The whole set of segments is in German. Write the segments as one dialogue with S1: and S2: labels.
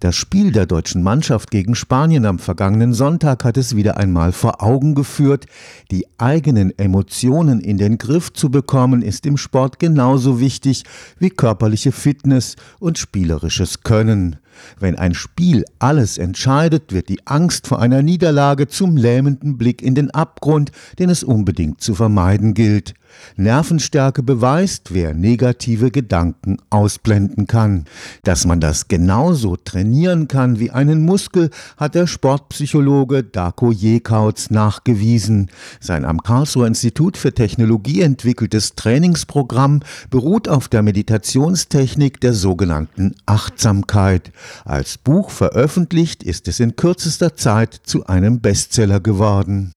S1: Das Spiel der deutschen Mannschaft gegen Spanien am vergangenen Sonntag hat es wieder einmal vor Augen geführt. Die eigenen Emotionen in den Griff zu bekommen, ist im Sport genauso wichtig wie körperliche Fitness und spielerisches Können. Wenn ein Spiel alles entscheidet, wird die Angst vor einer Niederlage zum lähmenden Blick in den Abgrund, den es unbedingt zu vermeiden gilt. Nervenstärke beweist, wer negative Gedanken ausblenden kann. Dass man das genauso trainieren kann wie einen Muskel, hat der Sportpsychologe Darko Jekautz nachgewiesen. Sein am Karlsruher Institut für Technologie entwickeltes Trainingsprogramm beruht auf der Meditationstechnik der sogenannten Achtsamkeit. Als Buch veröffentlicht ist es in kürzester Zeit zu einem Bestseller geworden.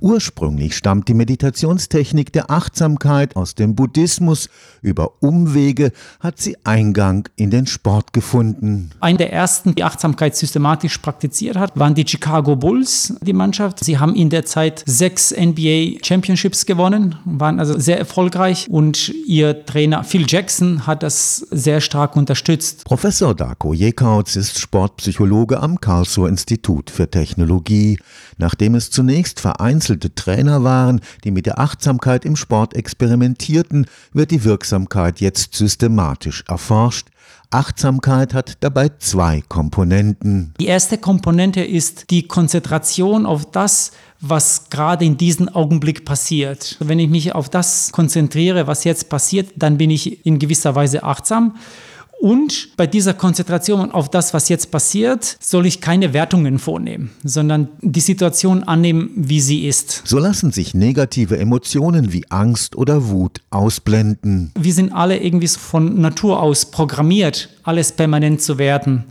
S1: Ursprünglich stammt die Meditationstechnik der Achtsamkeit aus dem Buddhismus. Über Umwege hat sie Eingang in den Sport gefunden.
S2: Eine der ersten, die Achtsamkeit systematisch praktiziert hat, waren die Chicago Bulls, die Mannschaft. Sie haben in der Zeit sechs NBA Championships gewonnen, waren also sehr erfolgreich und ihr Trainer Phil Jackson hat das sehr stark unterstützt.
S1: Professor Darko Jekautz ist Sportpsychologe am Karlsruher Institut für Technologie. Nachdem es zunächst vereinzelt vereinzelte Trainer waren, die mit der Achtsamkeit im Sport experimentierten, wird die Wirksamkeit jetzt systematisch erforscht. Achtsamkeit hat dabei zwei Komponenten.
S2: Die erste Komponente ist die Konzentration auf das, was gerade in diesem Augenblick passiert. Wenn ich mich auf das konzentriere, was jetzt passiert, dann bin ich in gewisser Weise achtsam. Und bei dieser Konzentration auf das, was jetzt passiert, soll ich keine Wertungen vornehmen, sondern die Situation annehmen, wie sie ist.
S1: So lassen sich negative Emotionen wie Angst oder Wut ausblenden.
S2: Wir sind alle irgendwie von Natur aus programmiert, alles permanent zu werden.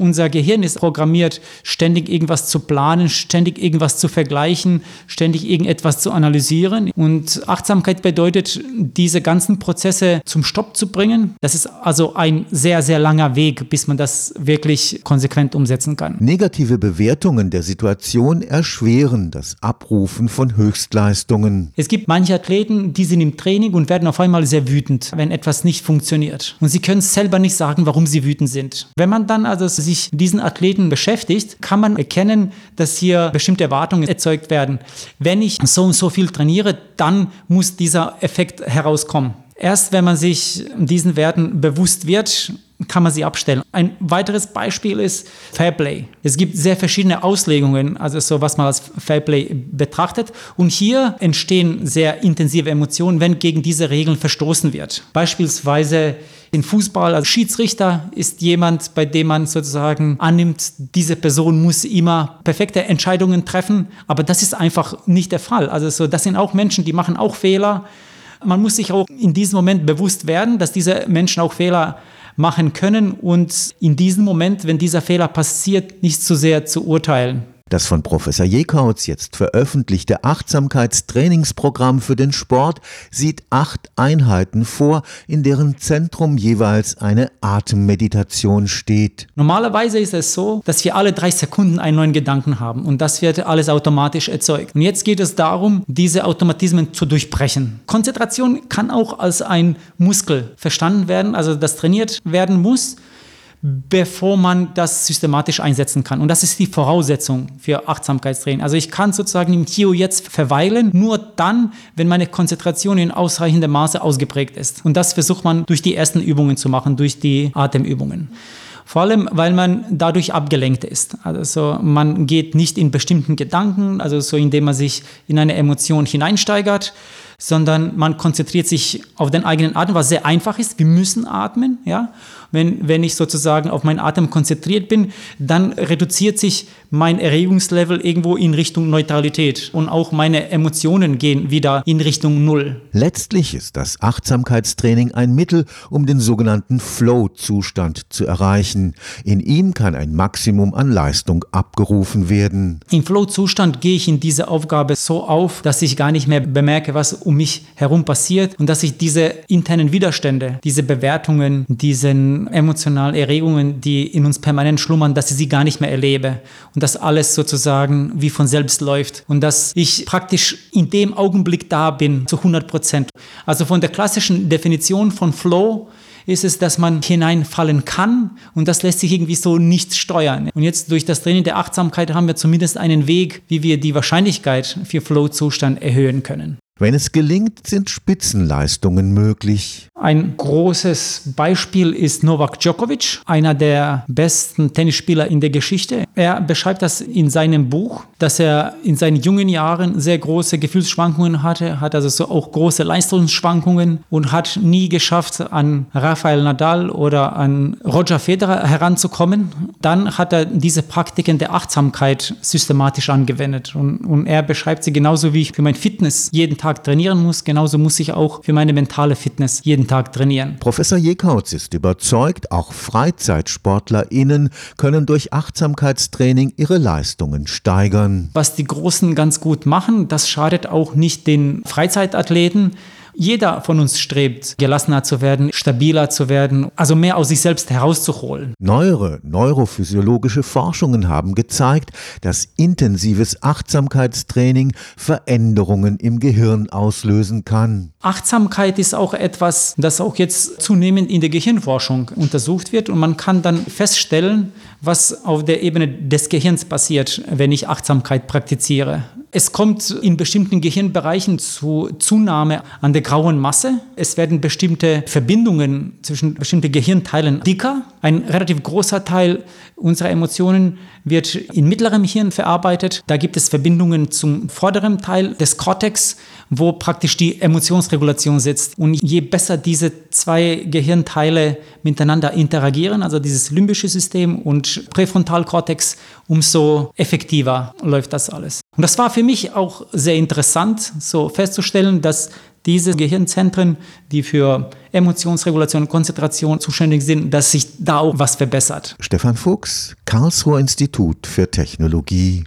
S2: Unser Gehirn ist programmiert, ständig irgendwas zu planen, ständig irgendwas zu vergleichen, ständig irgendetwas zu analysieren. Und Achtsamkeit bedeutet, diese ganzen Prozesse zum Stopp zu bringen. Das ist also ein sehr, sehr langer Weg, bis man das wirklich konsequent umsetzen kann.
S1: Negative Bewertungen der Situation erschweren das Abrufen von Höchstleistungen.
S2: Es gibt manche Athleten, die sind im Training und werden auf einmal sehr wütend, wenn etwas nicht funktioniert. Und sie können selber nicht sagen, warum sie wütend sind. Wenn man dann also sich diesen Athleten beschäftigt, kann man erkennen, dass hier bestimmte Erwartungen erzeugt werden. Wenn ich so und so viel trainiere, dann muss dieser Effekt herauskommen. Erst wenn man sich diesen Werten bewusst wird, kann man sie abstellen. Ein weiteres Beispiel ist Fairplay. Es gibt sehr verschiedene Auslegungen, also so was man als Fairplay betrachtet. Und hier entstehen sehr intensive Emotionen, wenn gegen diese Regeln verstoßen wird. Beispielsweise in Fußball als Schiedsrichter ist jemand, bei dem man sozusagen annimmt, diese Person muss immer perfekte Entscheidungen treffen, aber das ist einfach nicht der Fall. Also so, das sind auch Menschen, die machen auch Fehler. Man muss sich auch in diesem Moment bewusst werden, dass diese Menschen auch Fehler machen können und in diesem Moment, wenn dieser Fehler passiert, nicht zu sehr zu urteilen.
S1: Das von Professor Jekautz jetzt veröffentlichte Achtsamkeitstrainingsprogramm für den Sport sieht acht Einheiten vor, in deren Zentrum jeweils eine Atemmeditation steht.
S2: Normalerweise ist es so, dass wir alle drei Sekunden einen neuen Gedanken haben und das wird alles automatisch erzeugt. Und jetzt geht es darum, diese Automatismen zu durchbrechen. Konzentration kann auch als ein Muskel verstanden werden, also das trainiert werden muss bevor man das systematisch einsetzen kann. Und das ist die Voraussetzung für Achtsamkeitstraining. Also ich kann sozusagen im Hier jetzt verweilen, nur dann, wenn meine Konzentration in ausreichendem Maße ausgeprägt ist. Und das versucht man durch die ersten Übungen zu machen, durch die Atemübungen. Vor allem, weil man dadurch abgelenkt ist. Also man geht nicht in bestimmten Gedanken, also so indem man sich in eine Emotion hineinsteigert, sondern man konzentriert sich auf den eigenen Atem, was sehr einfach ist. Wir müssen atmen, ja. Wenn, wenn ich sozusagen auf meinen Atem konzentriert bin, dann reduziert sich mein Erregungslevel irgendwo in Richtung Neutralität und auch meine Emotionen gehen wieder in Richtung Null.
S1: Letztlich ist das Achtsamkeitstraining ein Mittel, um den sogenannten Flow-Zustand zu erreichen. In ihm kann ein Maximum an Leistung abgerufen werden.
S2: Im Flow-Zustand gehe ich in diese Aufgabe so auf, dass ich gar nicht mehr bemerke, was um mich herum passiert und dass ich diese internen Widerstände, diese Bewertungen, diesen emotionalen Erregungen, die in uns permanent schlummern, dass ich sie gar nicht mehr erlebe und dass alles sozusagen wie von selbst läuft und dass ich praktisch in dem Augenblick da bin zu 100 Prozent. Also von der klassischen Definition von Flow ist es, dass man hineinfallen kann und das lässt sich irgendwie so nicht steuern. Und jetzt durch das Training der Achtsamkeit haben wir zumindest einen Weg, wie wir die Wahrscheinlichkeit für Flow-Zustand erhöhen können.
S1: Wenn es gelingt, sind Spitzenleistungen möglich.
S2: Ein großes Beispiel ist Novak Djokovic, einer der besten Tennisspieler in der Geschichte. Er beschreibt das in seinem Buch, dass er in seinen jungen Jahren sehr große Gefühlsschwankungen hatte, hat also so auch große Leistungsschwankungen und hat nie geschafft, an Rafael Nadal oder an Roger Federer heranzukommen. Dann hat er diese Praktiken der Achtsamkeit systematisch angewendet und, und er beschreibt sie genauso wie ich für mein Fitness jeden Tag Tag trainieren muss, genauso muss ich auch für meine mentale Fitness jeden Tag trainieren.
S1: Professor Jekautz ist überzeugt, auch FreizeitsportlerInnen können durch Achtsamkeitstraining ihre Leistungen steigern.
S2: Was die Großen ganz gut machen, das schadet auch nicht den Freizeitathleten. Jeder von uns strebt, gelassener zu werden, stabiler zu werden, also mehr aus sich selbst herauszuholen.
S1: Neuere neurophysiologische Forschungen haben gezeigt, dass intensives Achtsamkeitstraining Veränderungen im Gehirn auslösen kann.
S2: Achtsamkeit ist auch etwas, das auch jetzt zunehmend in der Gehirnforschung untersucht wird und man kann dann feststellen, was auf der Ebene des Gehirns passiert, wenn ich Achtsamkeit praktiziere. Es kommt in bestimmten Gehirnbereichen zu Zunahme an der grauen Masse. Es werden bestimmte Verbindungen zwischen bestimmten Gehirnteilen dicker. Ein relativ großer Teil unserer Emotionen wird in mittlerem Hirn verarbeitet. Da gibt es Verbindungen zum vorderen Teil des Cortex, wo praktisch die Emotionsregulation sitzt. Und je besser diese zwei Gehirnteile miteinander interagieren, also dieses limbische System und Präfrontalkortex, umso effektiver läuft das alles. Und das war für mich auch sehr interessant, so festzustellen, dass diese Gehirnzentren, die für Emotionsregulation und Konzentration zuständig sind, dass sich da auch was verbessert.
S1: Stefan Fuchs, Karlsruher Institut für Technologie.